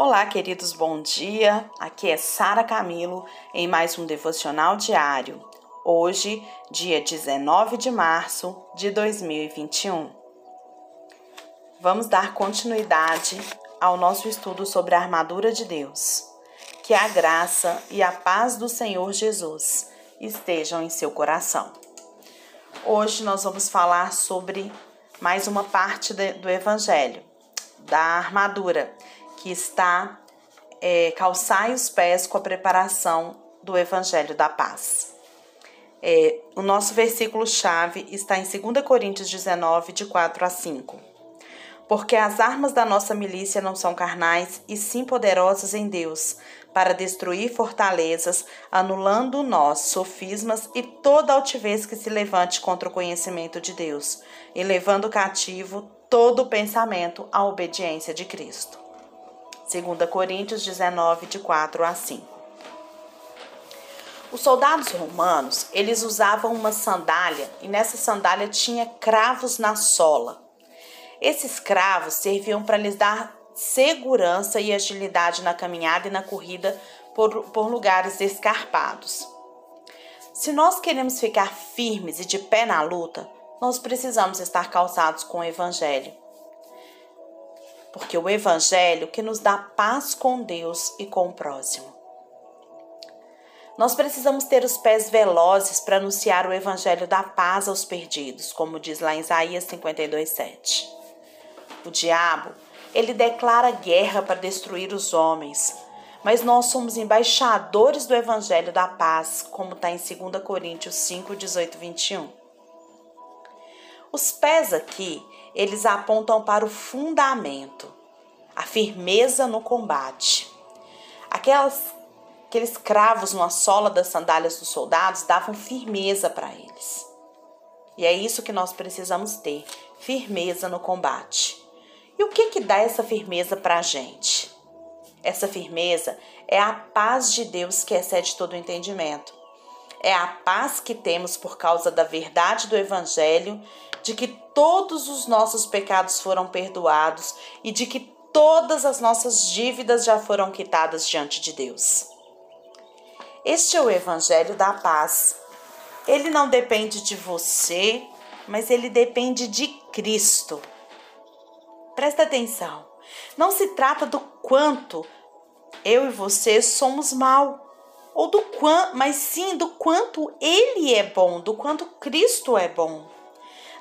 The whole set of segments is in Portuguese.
Olá, queridos, bom dia. Aqui é Sara Camilo em mais um devocional diário. Hoje, dia 19 de março de 2021. Vamos dar continuidade ao nosso estudo sobre a armadura de Deus. Que a graça e a paz do Senhor Jesus estejam em seu coração. Hoje nós vamos falar sobre mais uma parte do Evangelho, da armadura que está é, calçai os pés com a preparação do Evangelho da Paz. É, o nosso versículo-chave está em 2 Coríntios 19, de 4 a 5. Porque as armas da nossa milícia não são carnais, e sim poderosas em Deus, para destruir fortalezas, anulando nós sofismas e toda altivez que se levante contra o conhecimento de Deus, e levando cativo todo o pensamento à obediência de Cristo. 2 Coríntios 19, de 4 a 5. Os soldados romanos, eles usavam uma sandália e nessa sandália tinha cravos na sola. Esses cravos serviam para lhes dar segurança e agilidade na caminhada e na corrida por, por lugares escarpados. Se nós queremos ficar firmes e de pé na luta, nós precisamos estar calçados com o Evangelho porque o Evangelho que nos dá paz com Deus e com o próximo. Nós precisamos ter os pés velozes para anunciar o Evangelho da paz aos perdidos, como diz lá em Isaías 52,7. O diabo, ele declara guerra para destruir os homens, mas nós somos embaixadores do Evangelho da paz, como está em 2 Coríntios 5, 18, 21. Os pés aqui, eles apontam para o fundamento, a firmeza no combate. Aquelas, aqueles cravos numa sola das sandálias dos soldados davam firmeza para eles. E é isso que nós precisamos ter, firmeza no combate. E o que que dá essa firmeza para a gente? Essa firmeza é a paz de Deus que excede todo o entendimento. É a paz que temos por causa da verdade do Evangelho de que todos os nossos pecados foram perdoados e de que todas as nossas dívidas já foram quitadas diante de Deus. Este é o Evangelho da paz. Ele não depende de você, mas ele depende de Cristo. Presta atenção. Não se trata do quanto eu e você somos mal, ou do quanto, mas sim do quanto ele é bom, do quanto Cristo é bom.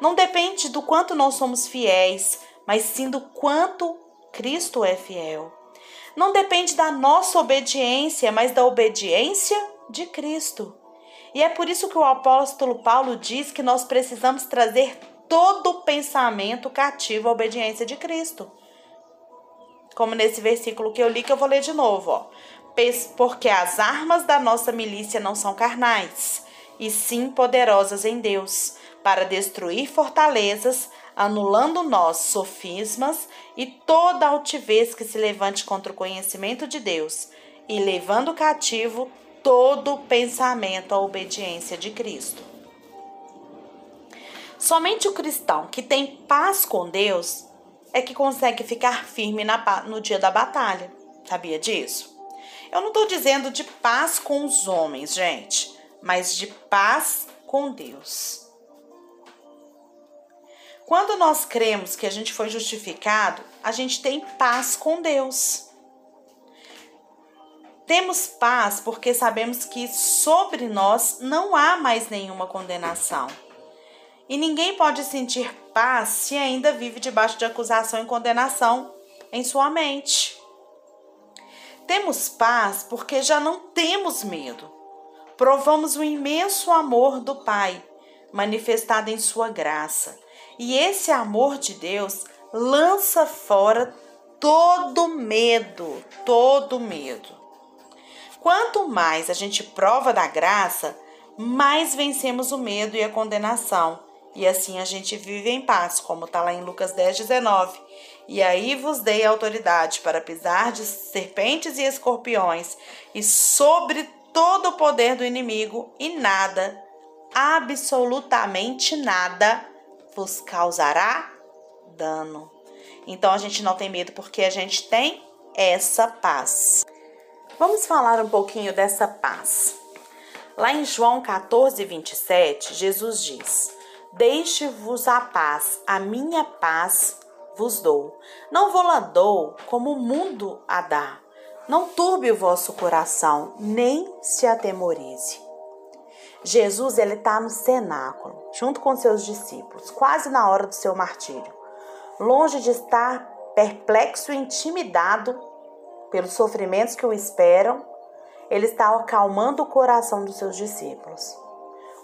Não depende do quanto nós somos fiéis, mas sim do quanto Cristo é fiel. Não depende da nossa obediência, mas da obediência de Cristo. E é por isso que o apóstolo Paulo diz que nós precisamos trazer todo pensamento cativo à obediência de Cristo. Como nesse versículo que eu li, que eu vou ler de novo, ó. Porque as armas da nossa milícia não são carnais, e sim poderosas em Deus, para destruir fortalezas, anulando nós sofismas e toda altivez que se levante contra o conhecimento de Deus, e levando cativo todo pensamento à obediência de Cristo. Somente o cristão que tem paz com Deus é que consegue ficar firme no dia da batalha. Sabia disso? Eu não estou dizendo de paz com os homens, gente, mas de paz com Deus. Quando nós cremos que a gente foi justificado, a gente tem paz com Deus. Temos paz porque sabemos que sobre nós não há mais nenhuma condenação. E ninguém pode sentir paz se ainda vive debaixo de acusação e condenação em sua mente. Temos paz porque já não temos medo. Provamos o imenso amor do Pai, manifestado em Sua graça e esse amor de Deus lança fora todo medo, todo medo. Quanto mais a gente prova da graça, mais vencemos o medo e a condenação. E assim a gente vive em paz, como está lá em Lucas 10, 19. E aí vos dei autoridade para pisar de serpentes e escorpiões, e sobre todo o poder do inimigo, e nada, absolutamente nada, vos causará dano. Então a gente não tem medo porque a gente tem essa paz. Vamos falar um pouquinho dessa paz. Lá em João 14, 27, Jesus diz: Deixe-vos a paz, a minha paz vos dou. Não vou lá dou como o mundo a dá. Não turbe o vosso coração, nem se atemorize. Jesus ele está no cenáculo, junto com seus discípulos, quase na hora do seu martírio. Longe de estar perplexo e intimidado pelos sofrimentos que o esperam, ele está acalmando o coração dos seus discípulos.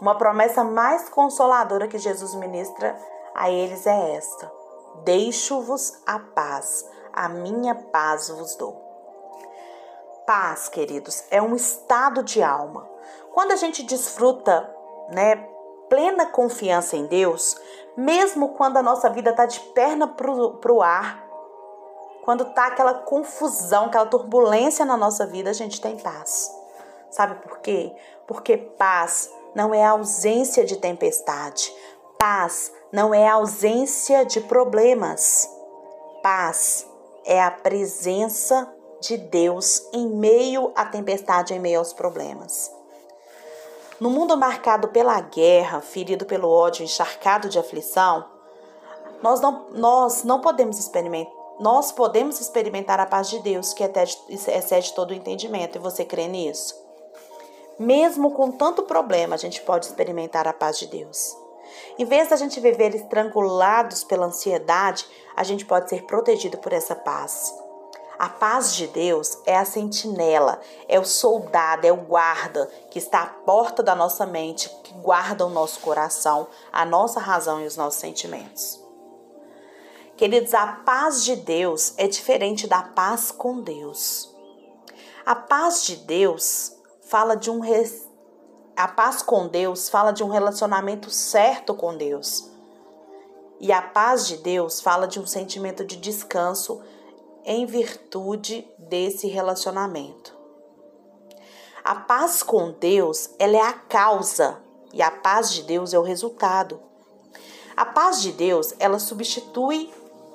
Uma promessa mais consoladora que Jesus ministra a eles é esta: Deixo-vos a paz, a minha paz vos dou. Paz, queridos, é um estado de alma. Quando a gente desfruta, né, plena confiança em Deus, mesmo quando a nossa vida está de perna para o ar, quando tá aquela confusão, aquela turbulência na nossa vida, a gente tem paz. Sabe por quê? Porque paz não é ausência de tempestade. Paz não é ausência de problemas. Paz é a presença de Deus em meio à tempestade, em meio aos problemas. No mundo marcado pela guerra, ferido pelo ódio, encharcado de aflição, nós não, nós não podemos experimentar nós podemos experimentar a paz de Deus, que excede todo o entendimento, e você crê nisso? Mesmo com tanto problema, a gente pode experimentar a paz de Deus. Em vez da gente viver estrangulados pela ansiedade, a gente pode ser protegido por essa paz. A paz de Deus é a sentinela, é o soldado, é o guarda que está à porta da nossa mente, que guarda o nosso coração, a nossa razão e os nossos sentimentos. Queridos, a paz de Deus é diferente da paz com Deus. A paz de Deus fala de um a paz com Deus fala de um relacionamento certo com Deus. E a paz de Deus fala de um sentimento de descanso em virtude desse relacionamento. A paz com Deus, ela é a causa e a paz de Deus é o resultado. A paz de Deus, ela substitui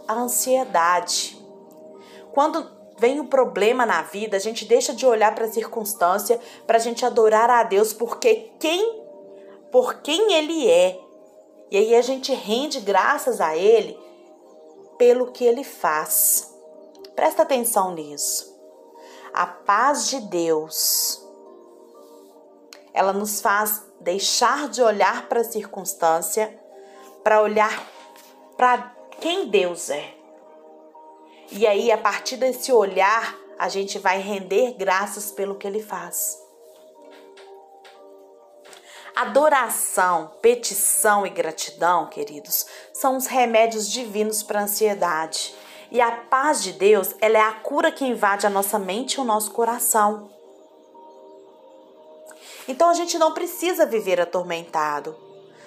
a ansiedade. Quando vem um problema na vida, a gente deixa de olhar para a circunstância para a gente adorar a Deus porque quem por quem ele é. E aí a gente rende graças a ele pelo que ele faz. Presta atenção nisso. A paz de Deus ela nos faz deixar de olhar para a circunstância para olhar para quem Deus é. E aí, a partir desse olhar, a gente vai render graças pelo que ele faz. Adoração, petição e gratidão, queridos, são os remédios divinos para a ansiedade. E a paz de Deus, ela é a cura que invade a nossa mente e o nosso coração. Então a gente não precisa viver atormentado.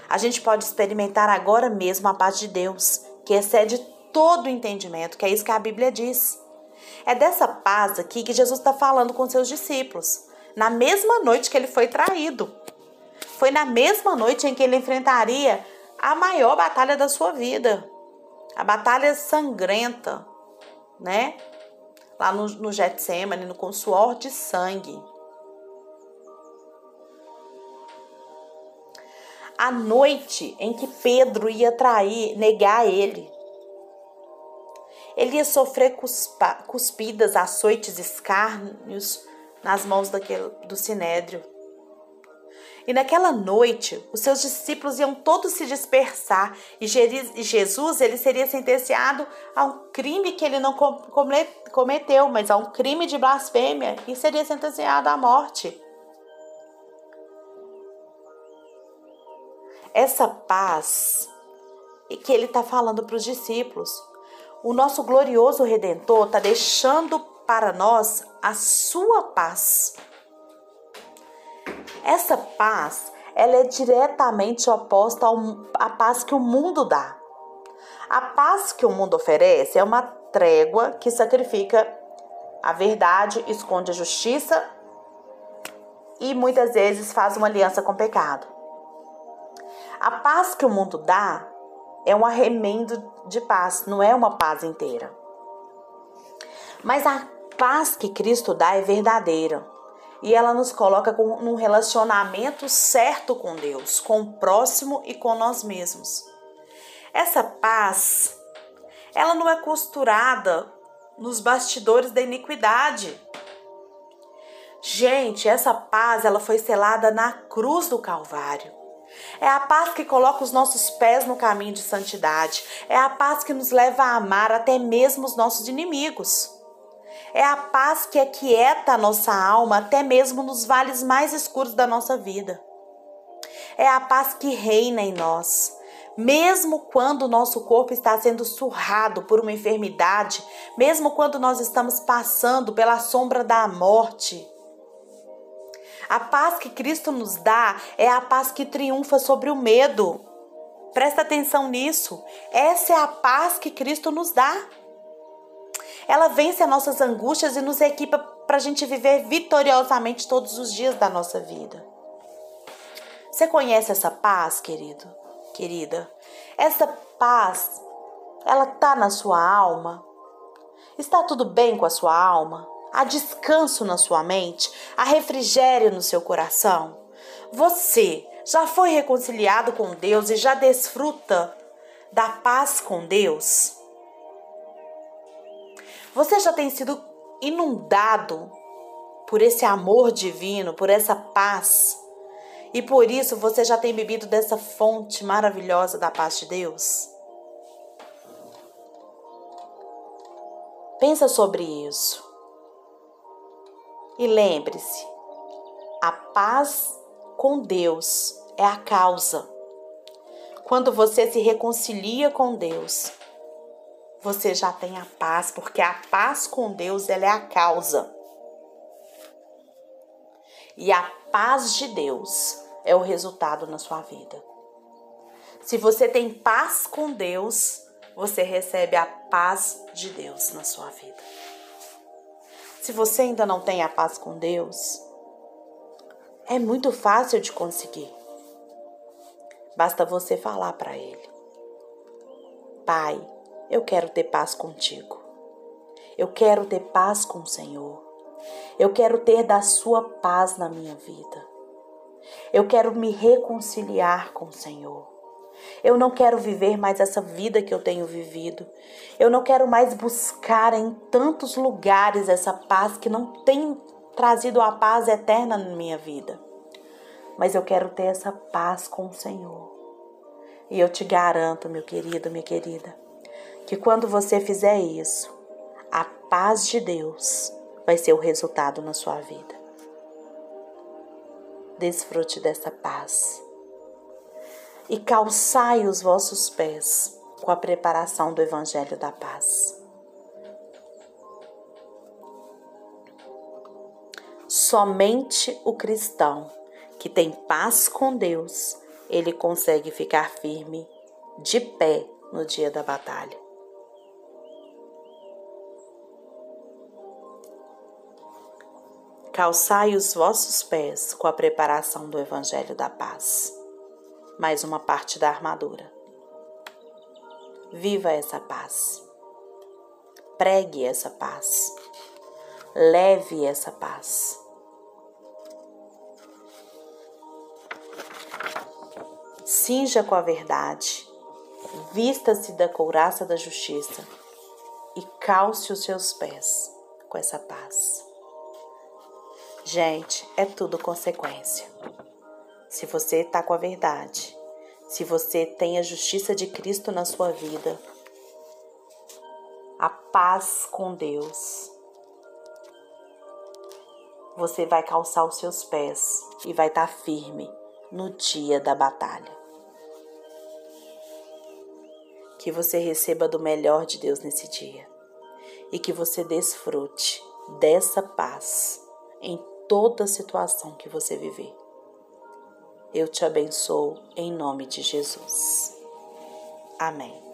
A gente pode experimentar agora mesmo a paz de Deus que excede todo o entendimento, que é isso que a Bíblia diz. É dessa paz aqui que Jesus está falando com seus discípulos, na mesma noite que ele foi traído. Foi na mesma noite em que ele enfrentaria a maior batalha da sua vida, a batalha sangrenta, né? Lá no, no Getsemane, no, com suor de sangue. a noite em que Pedro ia trair, negar ele. Ele ia sofrer cuspa, cuspidas, açoites, escárnios nas mãos daquele, do sinédrio. E naquela noite, os seus discípulos iam todos se dispersar e Jesus ele seria sentenciado a um crime que ele não cometeu, mas a um crime de blasfêmia e seria sentenciado à morte. essa paz que ele está falando para os discípulos. O nosso glorioso Redentor está deixando para nós a sua paz. Essa paz, ela é diretamente oposta à paz que o mundo dá. A paz que o mundo oferece é uma trégua que sacrifica a verdade, esconde a justiça e muitas vezes faz uma aliança com o pecado. A paz que o mundo dá é um arremendo de paz, não é uma paz inteira. Mas a paz que Cristo dá é verdadeira e ela nos coloca com, num relacionamento certo com Deus, com o próximo e com nós mesmos. Essa paz, ela não é costurada nos bastidores da iniquidade. Gente, essa paz, ela foi selada na cruz do Calvário. É a paz que coloca os nossos pés no caminho de santidade. É a paz que nos leva a amar até mesmo os nossos inimigos. É a paz que aquieta a nossa alma até mesmo nos vales mais escuros da nossa vida. É a paz que reina em nós. Mesmo quando o nosso corpo está sendo surrado por uma enfermidade, mesmo quando nós estamos passando pela sombra da morte, a paz que Cristo nos dá é a paz que triunfa sobre o medo. Presta atenção nisso. Essa é a paz que Cristo nos dá. Ela vence as nossas angústias e nos equipa para a gente viver vitoriosamente todos os dias da nossa vida. Você conhece essa paz, querido? Querida, essa paz, ela tá na sua alma? Está tudo bem com a sua alma? Há descanso na sua mente? Há refrigério no seu coração? Você já foi reconciliado com Deus e já desfruta da paz com Deus? Você já tem sido inundado por esse amor divino, por essa paz? E por isso você já tem bebido dessa fonte maravilhosa da paz de Deus? Pensa sobre isso. E lembre-se, a paz com Deus é a causa. Quando você se reconcilia com Deus, você já tem a paz, porque a paz com Deus ela é a causa. E a paz de Deus é o resultado na sua vida. Se você tem paz com Deus, você recebe a paz de Deus na sua vida. Se você ainda não tem a paz com Deus, é muito fácil de conseguir. Basta você falar para Ele: Pai, eu quero ter paz contigo. Eu quero ter paz com o Senhor. Eu quero ter da Sua paz na minha vida. Eu quero me reconciliar com o Senhor. Eu não quero viver mais essa vida que eu tenho vivido. Eu não quero mais buscar em tantos lugares essa paz que não tem trazido a paz eterna na minha vida. Mas eu quero ter essa paz com o Senhor. E eu te garanto, meu querido, minha querida, que quando você fizer isso, a paz de Deus vai ser o resultado na sua vida. Desfrute dessa paz. E calçai os vossos pés com a preparação do Evangelho da Paz. Somente o cristão que tem paz com Deus, ele consegue ficar firme, de pé no dia da batalha. Calçai os vossos pés com a preparação do Evangelho da Paz. Mais uma parte da armadura. Viva essa paz. Pregue essa paz. Leve essa paz. Cinja com a verdade. Vista-se da couraça da justiça e calce os seus pés com essa paz. Gente, é tudo consequência. Se você está com a verdade, se você tem a justiça de Cristo na sua vida, a paz com Deus, você vai calçar os seus pés e vai estar tá firme no dia da batalha. Que você receba do melhor de Deus nesse dia e que você desfrute dessa paz em toda situação que você viver. Eu te abençoo em nome de Jesus. Amém.